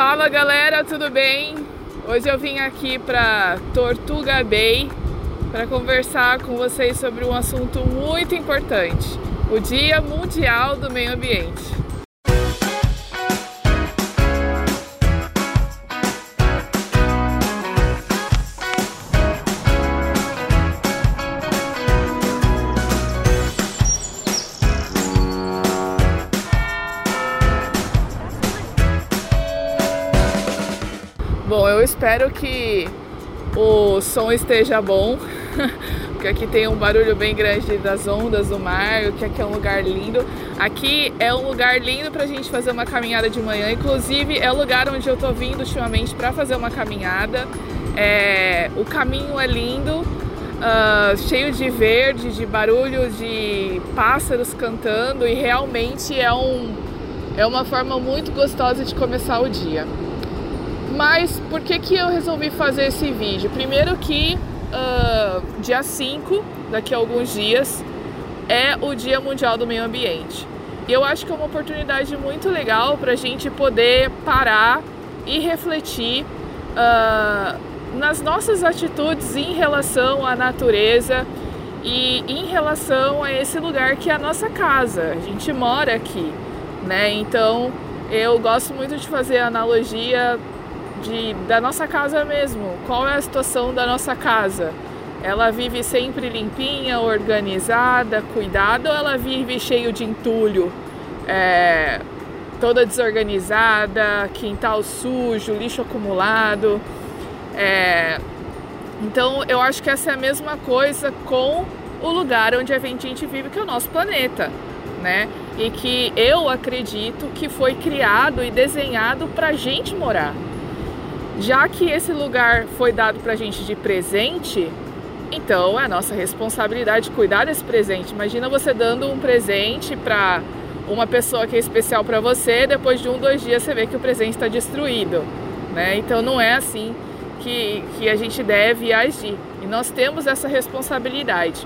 Fala galera, tudo bem? Hoje eu vim aqui para Tortuga Bay para conversar com vocês sobre um assunto muito importante, o Dia Mundial do Meio Ambiente. Eu espero que o som esteja bom, porque aqui tem um barulho bem grande das ondas do mar, que aqui é um lugar lindo. Aqui é um lugar lindo para a gente fazer uma caminhada de manhã, inclusive é o lugar onde eu tô vindo ultimamente para fazer uma caminhada. É, o caminho é lindo, uh, cheio de verde, de barulho de pássaros cantando e realmente é, um, é uma forma muito gostosa de começar o dia. Mas por que, que eu resolvi fazer esse vídeo? Primeiro que uh, dia 5, daqui a alguns dias, é o Dia Mundial do Meio Ambiente. E eu acho que é uma oportunidade muito legal para a gente poder parar e refletir uh, nas nossas atitudes em relação à natureza e em relação a esse lugar que é a nossa casa. A gente mora aqui, né? Então eu gosto muito de fazer analogia de, da nossa casa mesmo. Qual é a situação da nossa casa? Ela vive sempre limpinha, organizada, cuidada ou ela vive cheio de entulho, é, toda desorganizada, quintal sujo, lixo acumulado? É, então eu acho que essa é a mesma coisa com o lugar onde a gente vive, que é o nosso planeta, né? E que eu acredito que foi criado e desenhado para gente morar. Já que esse lugar foi dado para a gente de presente, então é nossa responsabilidade cuidar desse presente. Imagina você dando um presente para uma pessoa que é especial para você, depois de um, dois dias você vê que o presente está destruído, né? Então não é assim que, que a gente deve agir. E nós temos essa responsabilidade.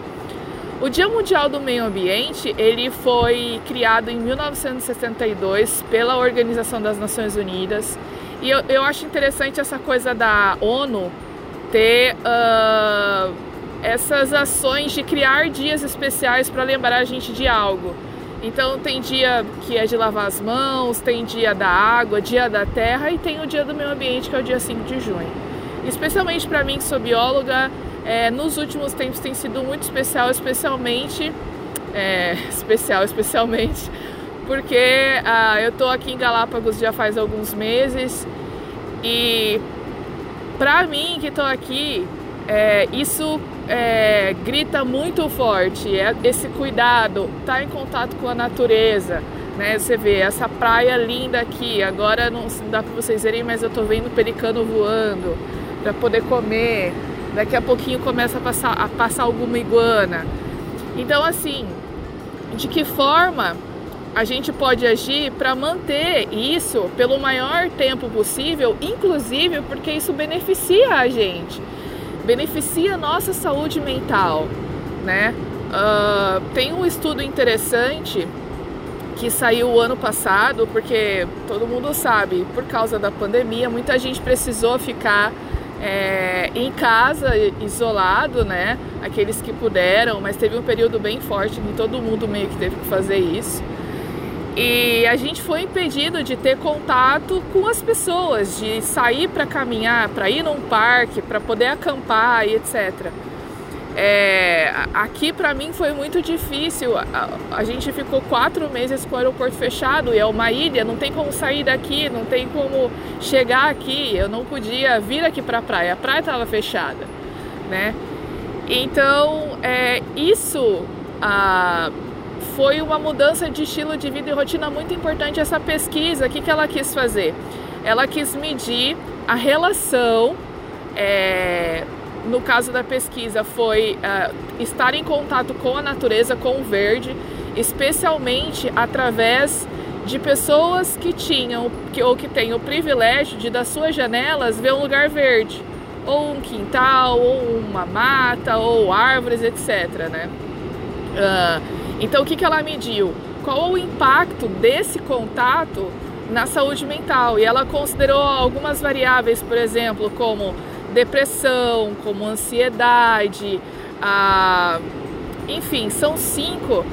O Dia Mundial do Meio Ambiente ele foi criado em 1962 pela Organização das Nações Unidas e eu, eu acho interessante essa coisa da ONU ter uh, essas ações de criar dias especiais para lembrar a gente de algo. Então tem dia que é de lavar as mãos, tem dia da água, dia da terra e tem o dia do meio ambiente que é o dia 5 de junho. Especialmente para mim que sou bióloga, é, nos últimos tempos tem sido muito especial, especialmente é, especial, especialmente porque ah, eu estou aqui em Galápagos já faz alguns meses e para mim que estou aqui, é, isso é, grita muito forte, é, esse cuidado, tá em contato com a natureza, né? Você vê essa praia linda aqui, agora não, não dá para vocês verem, mas eu estou vendo pelicano voando para poder comer. Daqui a pouquinho começa a passar, a passar alguma iguana. Então, assim, de que forma a gente pode agir para manter isso pelo maior tempo possível, inclusive porque isso beneficia a gente, beneficia a nossa saúde mental, né? Uh, tem um estudo interessante que saiu o ano passado, porque todo mundo sabe, por causa da pandemia, muita gente precisou ficar é, em casa, isolado, né? Aqueles que puderam, mas teve um período bem forte que todo mundo meio que teve que fazer isso. E a gente foi impedido de ter contato com as pessoas, de sair para caminhar, para ir num parque, para poder acampar e etc. É, aqui para mim foi muito difícil. A, a, gente ficou quatro meses com o aeroporto fechado e é uma ilha, não tem como sair daqui, não tem como chegar aqui. Eu não podia vir aqui para a praia, a praia estava fechada, né? Então é, isso. Ah, foi uma mudança de estilo de vida e rotina muito importante essa pesquisa. O que, que ela quis fazer? Ela quis medir a relação, é, no caso da pesquisa, foi é, estar em contato com a natureza, com o verde, especialmente através de pessoas que tinham que, ou que têm o privilégio de das suas janelas ver um lugar verde, ou um quintal, ou uma mata, ou árvores, etc. Né? Uh, então, o que, que ela mediu? Qual o impacto desse contato na saúde mental e ela considerou algumas variáveis, por exemplo, como depressão, como ansiedade, a... enfim, são cinco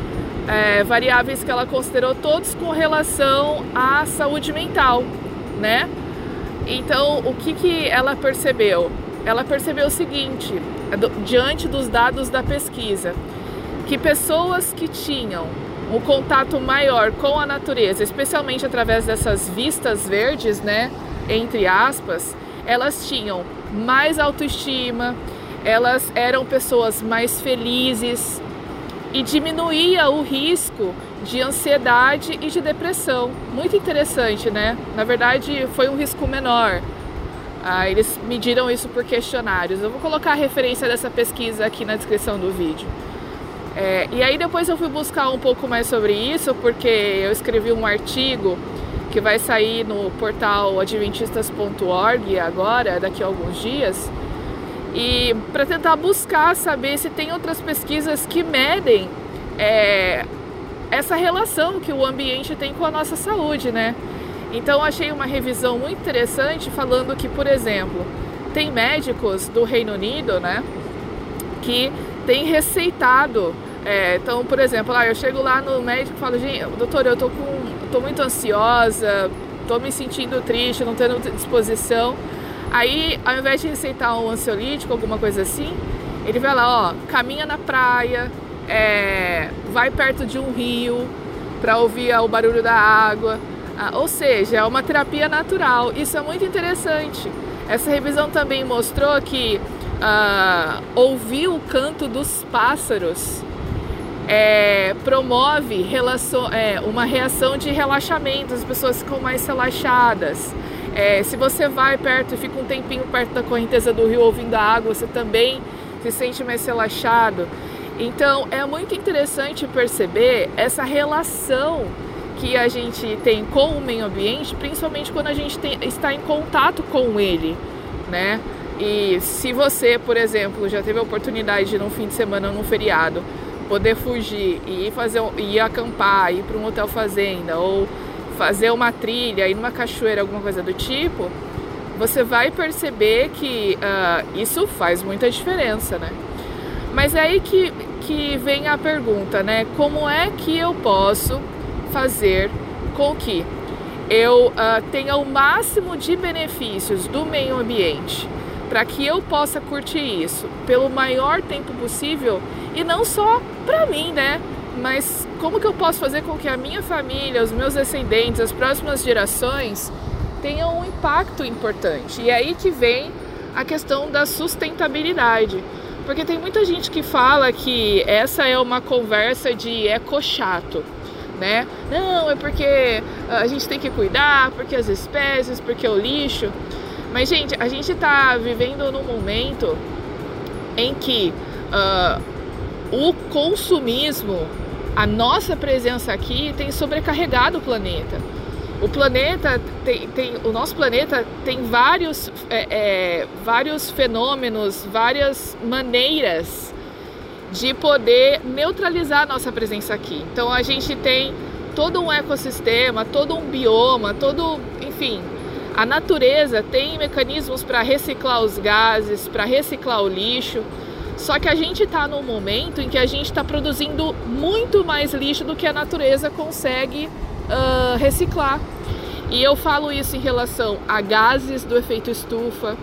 é, variáveis que ela considerou todos com relação à saúde mental, né? Então, o que, que ela percebeu? Ela percebeu o seguinte, diante dos dados da pesquisa, que pessoas que tinham um contato maior com a natureza, especialmente através dessas vistas verdes, né, entre aspas, elas tinham mais autoestima, elas eram pessoas mais felizes e diminuía o risco de ansiedade e de depressão. Muito interessante, né? Na verdade, foi um risco menor. Ah, eles mediram isso por questionários. Eu vou colocar a referência dessa pesquisa aqui na descrição do vídeo. É, e aí depois eu fui buscar um pouco mais sobre isso, porque eu escrevi um artigo que vai sair no portal adventistas.org agora, daqui a alguns dias, e para tentar buscar saber se tem outras pesquisas que medem é, essa relação que o ambiente tem com a nossa saúde, né? Então achei uma revisão muito interessante falando que, por exemplo, tem médicos do Reino Unido, né, que tem receitado. É, então, por exemplo, lá eu chego lá no médico e falo, gente, doutor, eu tô com, tô muito ansiosa, tô me sentindo triste, não tendo disposição. Aí, ao invés de receitar um ansiolítico, alguma coisa assim, ele vai lá, ó, caminha na praia, é, vai perto de um rio para ouvir o barulho da água. Ah, ou seja, é uma terapia natural. Isso é muito interessante. Essa revisão também mostrou que ah, ouvir o canto dos pássaros é, promove relação, é, uma reação de relaxamento, as pessoas ficam mais relaxadas. É, se você vai perto fica um tempinho perto da correnteza do rio ouvindo a água, você também se sente mais relaxado. Então é muito interessante perceber essa relação que a gente tem com o meio ambiente, principalmente quando a gente tem, está em contato com ele, né? E se você, por exemplo, já teve a oportunidade de num fim de semana, num feriado, poder fugir e ir fazer, ir acampar, ir para um hotel fazenda ou fazer uma trilha, ir numa cachoeira, alguma coisa do tipo, você vai perceber que uh, isso faz muita diferença, né? Mas é aí que, que vem a pergunta, né? Como é que eu posso fazer com que eu uh, tenha o máximo de benefícios do meio ambiente para que eu possa curtir isso pelo maior tempo possível e não só para mim, né? Mas como que eu posso fazer com que a minha família, os meus descendentes, as próximas gerações tenham um impacto importante? E é aí que vem a questão da sustentabilidade. Porque tem muita gente que fala que essa é uma conversa de eco chato, né? Não, é porque a gente tem que cuidar, porque as espécies, porque o lixo. Mas, gente, a gente está vivendo num momento em que uh, o consumismo, a nossa presença aqui tem sobrecarregado o planeta. O planeta tem, tem o nosso planeta tem vários, é, é, vários fenômenos, várias maneiras de poder neutralizar a nossa presença aqui. Então a gente tem todo um ecossistema, todo um bioma, todo, enfim, a natureza tem mecanismos para reciclar os gases, para reciclar o lixo. Só que a gente está num momento em que a gente está produzindo muito mais lixo do que a natureza consegue uh, reciclar. E eu falo isso em relação a gases do efeito estufa,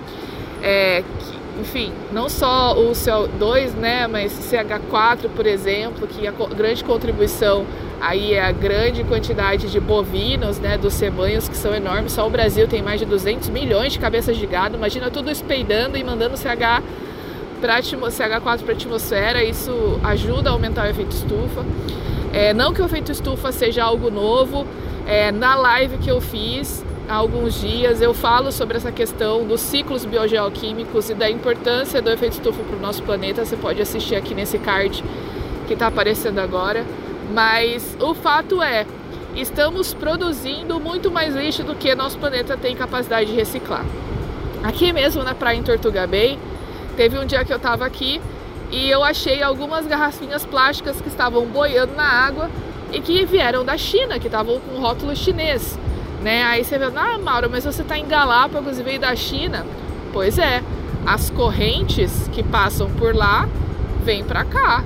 é, que, enfim, não só o CO2, né, mas CH4, por exemplo, que a grande contribuição aí é a grande quantidade de bovinos, né, dos cebanhos que são enormes. Só o Brasil tem mais de 200 milhões de cabeças de gado. Imagina tudo espeidando e mandando CH para CH4 para a atmosfera. Isso ajuda a aumentar o efeito estufa. É, não que o efeito estufa seja algo novo, é, na live que eu fiz há alguns dias eu falo sobre essa questão dos ciclos biogeoquímicos e da importância do efeito estufa para o nosso planeta. Você pode assistir aqui nesse card que está aparecendo agora. Mas o fato é, estamos produzindo muito mais lixo do que nosso planeta tem capacidade de reciclar. Aqui mesmo na praia em Tortuga Bay, teve um dia que eu estava aqui e eu achei algumas garrafinhas plásticas que estavam boiando na água e que vieram da China, que estavam com rótulo chinês. né? Aí você vê, ah, Mauro, mas você está em Galápagos e veio da China. Pois é, as correntes que passam por lá vêm para cá.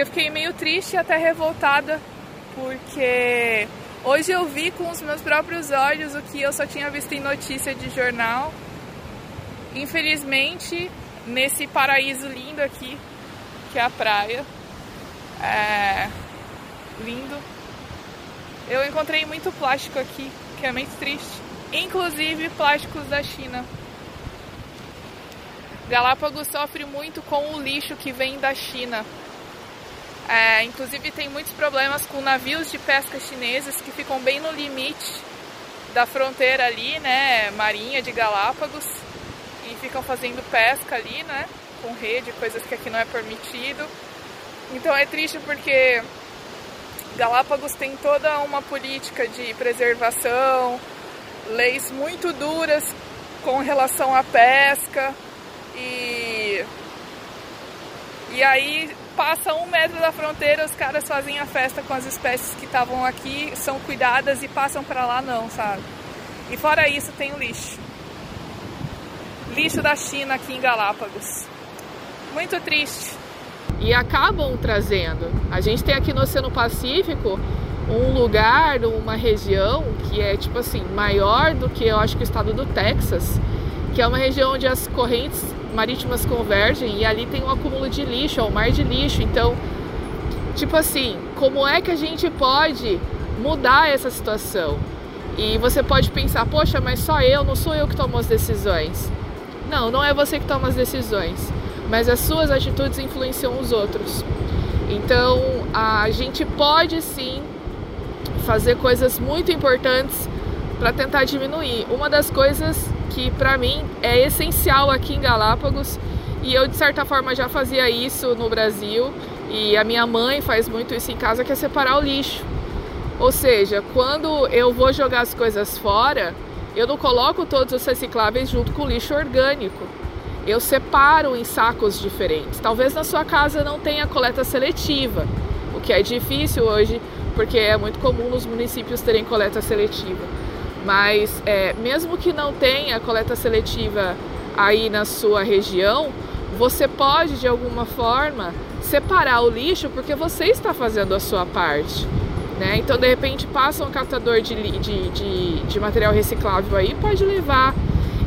Que eu fiquei meio triste e até revoltada porque hoje eu vi com os meus próprios olhos o que eu só tinha visto em notícia de jornal. Infelizmente, nesse paraíso lindo aqui, que é a praia, é lindo. Eu encontrei muito plástico aqui, que é muito triste. Inclusive plásticos da China. Galápagos sofre muito com o lixo que vem da China. É, inclusive tem muitos problemas com navios de pesca chineses que ficam bem no limite da fronteira ali, né, marinha de Galápagos e ficam fazendo pesca ali, né, com rede, coisas que aqui não é permitido. Então é triste porque Galápagos tem toda uma política de preservação, leis muito duras com relação à pesca e e aí passa um metro da fronteira, os caras fazem a festa com as espécies que estavam aqui, são cuidadas e passam para lá não, sabe? E fora isso tem o lixo. Lixo da China aqui em Galápagos. Muito triste. E acabam trazendo. A gente tem aqui no Oceano Pacífico um lugar, uma região que é tipo assim, maior do que eu acho que o estado do Texas, que é uma região onde as correntes marítimas convergem e ali tem um acúmulo de lixo, é um mar de lixo. Então, tipo assim, como é que a gente pode mudar essa situação? E você pode pensar, poxa, mas só eu, não sou eu que tomo as decisões. Não, não é você que toma as decisões, mas as suas atitudes influenciam os outros. Então, a gente pode sim fazer coisas muito importantes para tentar diminuir. Uma das coisas que para mim é essencial aqui em Galápagos e eu de certa forma já fazia isso no Brasil e a minha mãe faz muito isso em casa que é separar o lixo. Ou seja, quando eu vou jogar as coisas fora, eu não coloco todos os recicláveis junto com o lixo orgânico. Eu separo em sacos diferentes. Talvez na sua casa não tenha coleta seletiva, o que é difícil hoje, porque é muito comum nos municípios terem coleta seletiva. Mas é, mesmo que não tenha coleta seletiva aí na sua região, você pode de alguma forma separar o lixo porque você está fazendo a sua parte. Né? Então, de repente, passa um catador de, de, de, de material reciclável aí, pode levar.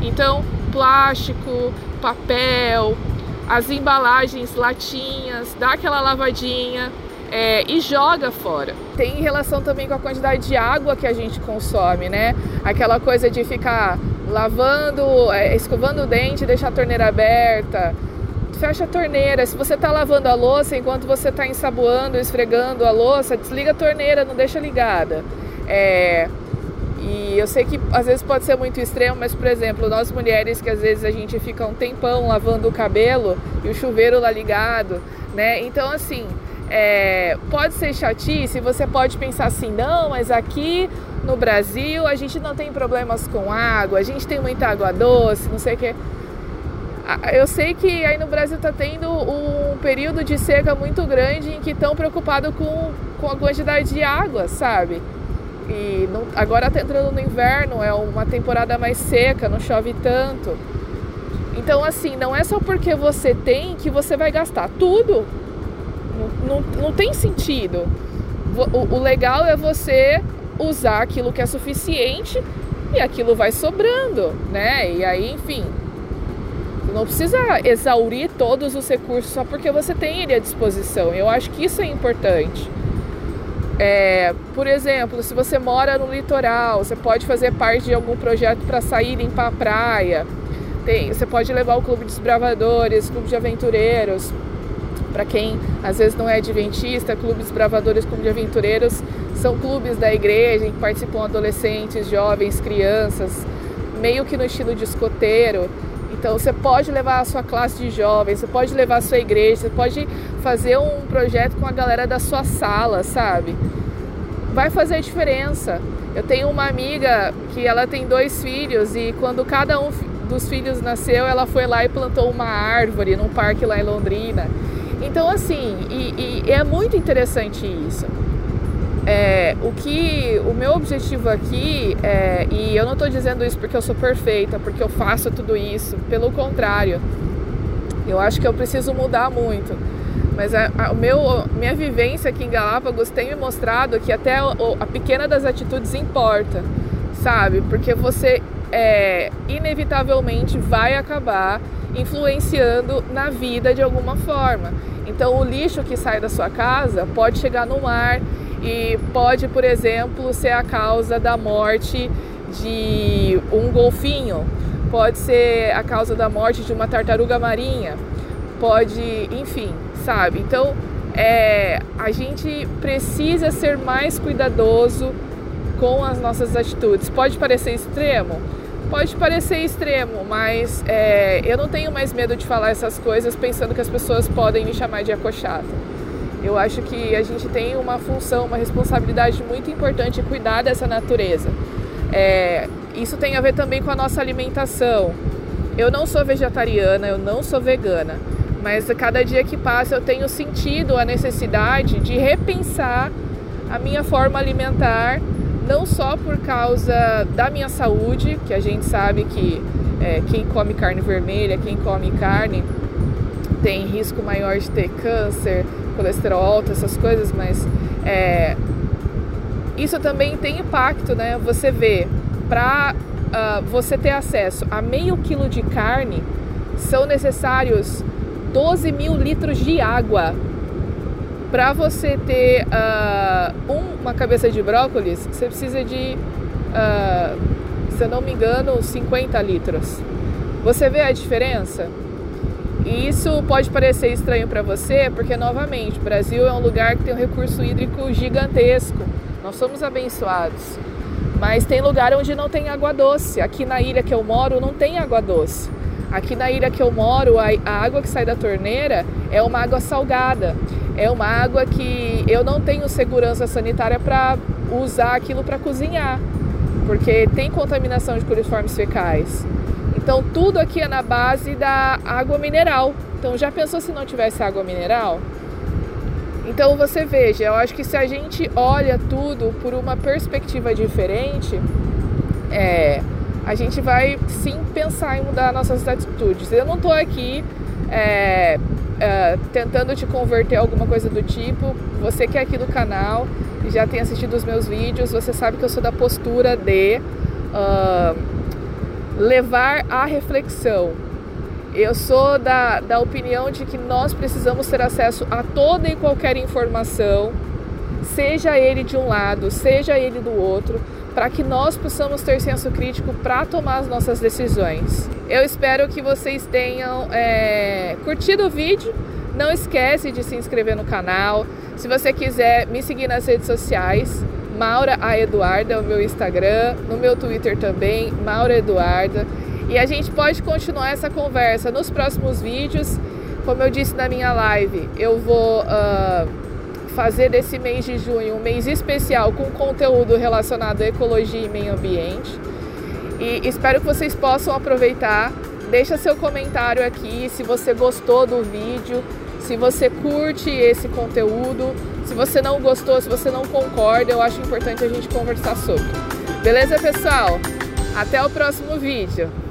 Então, plástico, papel, as embalagens, latinhas, dá aquela lavadinha, é, e joga fora. Tem relação também com a quantidade de água que a gente consome, né? Aquela coisa de ficar lavando, é, escovando o dente, deixar a torneira aberta. Fecha a torneira. Se você está lavando a louça, enquanto você está ensaboando, esfregando a louça, desliga a torneira, não deixa ligada. É, e eu sei que às vezes pode ser muito extremo, mas por exemplo, nós mulheres que às vezes a gente fica um tempão lavando o cabelo e o chuveiro lá ligado, né? Então assim, é, pode ser chatice, você pode pensar assim, não, mas aqui no Brasil a gente não tem problemas com água, a gente tem muita água doce, não sei o que. Eu sei que aí no Brasil está tendo um período de seca muito grande em que estão preocupados com, com a quantidade de água, sabe? E não, agora está entrando no inverno, é uma temporada mais seca, não chove tanto. Então, assim, não é só porque você tem que você vai gastar tudo não, não, tem sentido. O, o legal é você usar aquilo que é suficiente e aquilo vai sobrando, né? E aí, enfim, não precisa exaurir todos os recursos só porque você tem ele à disposição. Eu acho que isso é importante. É, por exemplo, se você mora no litoral, você pode fazer parte de algum projeto para sair limpar a praia. Tem, você pode levar o clube de desbravadores, clube de aventureiros. Para quem às vezes não é adventista, clubes bravadores, clube de aventureiros, são clubes da igreja em que participam adolescentes, jovens, crianças, meio que no estilo de escoteiro. Então você pode levar a sua classe de jovens, você pode levar a sua igreja, você pode fazer um projeto com a galera da sua sala, sabe? Vai fazer diferença. Eu tenho uma amiga que ela tem dois filhos e quando cada um dos filhos nasceu, ela foi lá e plantou uma árvore num parque lá em Londrina. Então, assim, e, e é muito interessante isso. é, o que o meu objetivo aqui é, e eu não estou dizendo isso porque eu sou perfeita, porque eu faço tudo isso, pelo contrário, eu acho que eu preciso mudar muito. Mas a, a, meu, minha vivência aqui em Galápagos tem me mostrado que até a pequena das atitudes importa, sabe? Porque você é, inevitavelmente vai acabar influenciando na vida de alguma forma. Então, o lixo que sai da sua casa pode chegar no mar e pode, por exemplo, ser a causa da morte de um golfinho, pode ser a causa da morte de uma tartaruga marinha, pode, enfim, sabe? Então, é, a gente precisa ser mais cuidadoso com as nossas atitudes. Pode parecer extremo? Pode parecer extremo, mas é, eu não tenho mais medo de falar essas coisas pensando que as pessoas podem me chamar de acochata. Eu acho que a gente tem uma função, uma responsabilidade muito importante em cuidar dessa natureza. É, isso tem a ver também com a nossa alimentação. Eu não sou vegetariana, eu não sou vegana, mas a cada dia que passa eu tenho sentido a necessidade de repensar a minha forma alimentar, não só por causa da minha saúde, que a gente sabe que é, quem come carne vermelha, quem come carne, tem risco maior de ter câncer, colesterol alto, essas coisas, mas é, isso também tem impacto, né? Você vê, para uh, ah, você ter acesso a meio quilo de carne, são necessários 12 mil litros de água. Para você ter uh, uma cabeça de brócolis, você precisa de, uh, se eu não me engano, 50 litros. Você vê a diferença? E isso pode parecer estranho para você, porque novamente, o Brasil é um lugar que tem um recurso hídrico gigantesco. Nós somos abençoados. Mas tem lugar onde não tem água doce. Aqui na ilha que eu moro não tem água doce. Aqui na ilha que eu moro, a, água que sai da torneira é uma água salgada. É uma água que eu não tenho segurança sanitária para usar aquilo para cozinhar, porque tem contaminação de coliformes fecais. Então tudo aqui é na base da água mineral. Então já pensou se não tivesse água mineral? Então você veja, eu acho que se a gente olha tudo por uma perspectiva diferente, é, a gente vai sim pensar em mudar nossas atitudes. Eu não estou aqui é, é, tentando te converter a alguma coisa do tipo. Você que é aqui do canal e já tem assistido os meus vídeos, você sabe que eu sou da postura de uh, levar à reflexão. Eu sou da, da opinião de que nós precisamos ter acesso a toda e qualquer informação, seja ele de um lado, seja ele do outro, para que nós possamos ter senso crítico para tomar as nossas decisões. Eu espero que vocês tenham é, curtido o vídeo. Não esquece de se inscrever no canal. Se você quiser me seguir nas redes sociais, Maura a Eduarda, o meu Instagram, no meu Twitter também, Maura Eduarda. E a gente pode continuar essa conversa nos próximos vídeos. Como eu disse na minha live, eu vou uh, fazer desse mês de junho um mês especial com conteúdo relacionado à ecologia e meio ambiente. E espero que vocês possam aproveitar. Deixa seu comentário aqui se você gostou do vídeo, se você curte esse conteúdo, se você não gostou, se você não concorda, eu acho importante a gente conversar sobre. Beleza, pessoal? Até o próximo vídeo.